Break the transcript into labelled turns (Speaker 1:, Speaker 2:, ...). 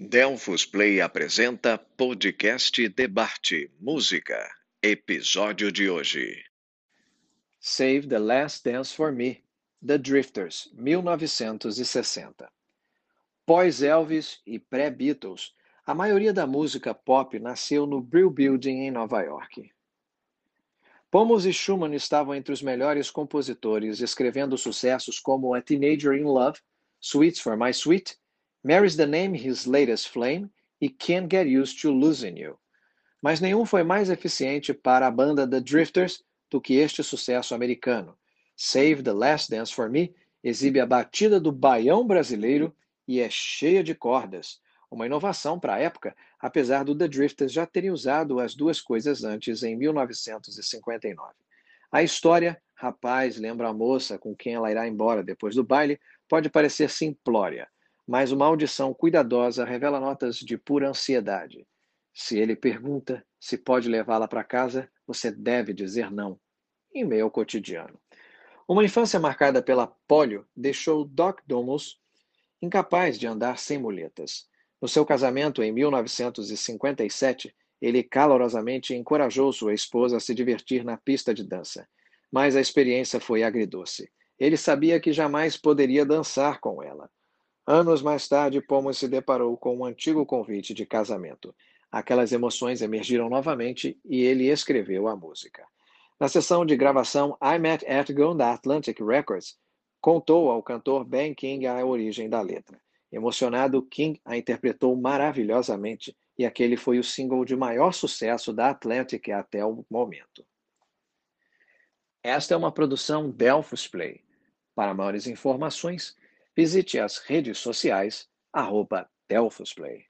Speaker 1: Delfos Play apresenta podcast Debate Música. Episódio de hoje.
Speaker 2: Save the Last Dance for Me, The Drifters, 1960. Pós-Elvis e pré-Beatles, a maioria da música pop nasceu no Brill Building em Nova York. Pomos e Schumann estavam entre os melhores compositores, escrevendo sucessos como A Teenager in Love, Sweets for My Sweet Mary's the Name, His Latest Flame e Can't Get Used to Losing You. Mas nenhum foi mais eficiente para a banda The Drifters do que este sucesso americano. Save the Last Dance for Me exibe a batida do baião brasileiro e é cheia de cordas. Uma inovação para a época, apesar do The Drifters já terem usado as duas coisas antes em 1959. A história, rapaz lembra a moça com quem ela irá embora depois do baile, pode parecer simplória mas uma audição cuidadosa revela notas de pura ansiedade. Se ele pergunta se pode levá-la para casa, você deve dizer não, em meio ao cotidiano. Uma infância marcada pela polio deixou Doc Domus incapaz de andar sem muletas. No seu casamento em 1957, ele calorosamente encorajou sua esposa a se divertir na pista de dança. Mas a experiência foi agridoce. Ele sabia que jamais poderia dançar com ela. Anos mais tarde, Pomo se deparou com um antigo convite de casamento. Aquelas emoções emergiram novamente e ele escreveu a música. Na sessão de gravação I Met Atgon da Atlantic Records, contou ao cantor Ben King a origem da letra. Emocionado, King a interpretou maravilhosamente e aquele foi o single de maior sucesso da Atlantic até o momento. Esta é uma produção Delphos Play. Para maiores informações, Visite as redes sociais, arroba Delphosplay.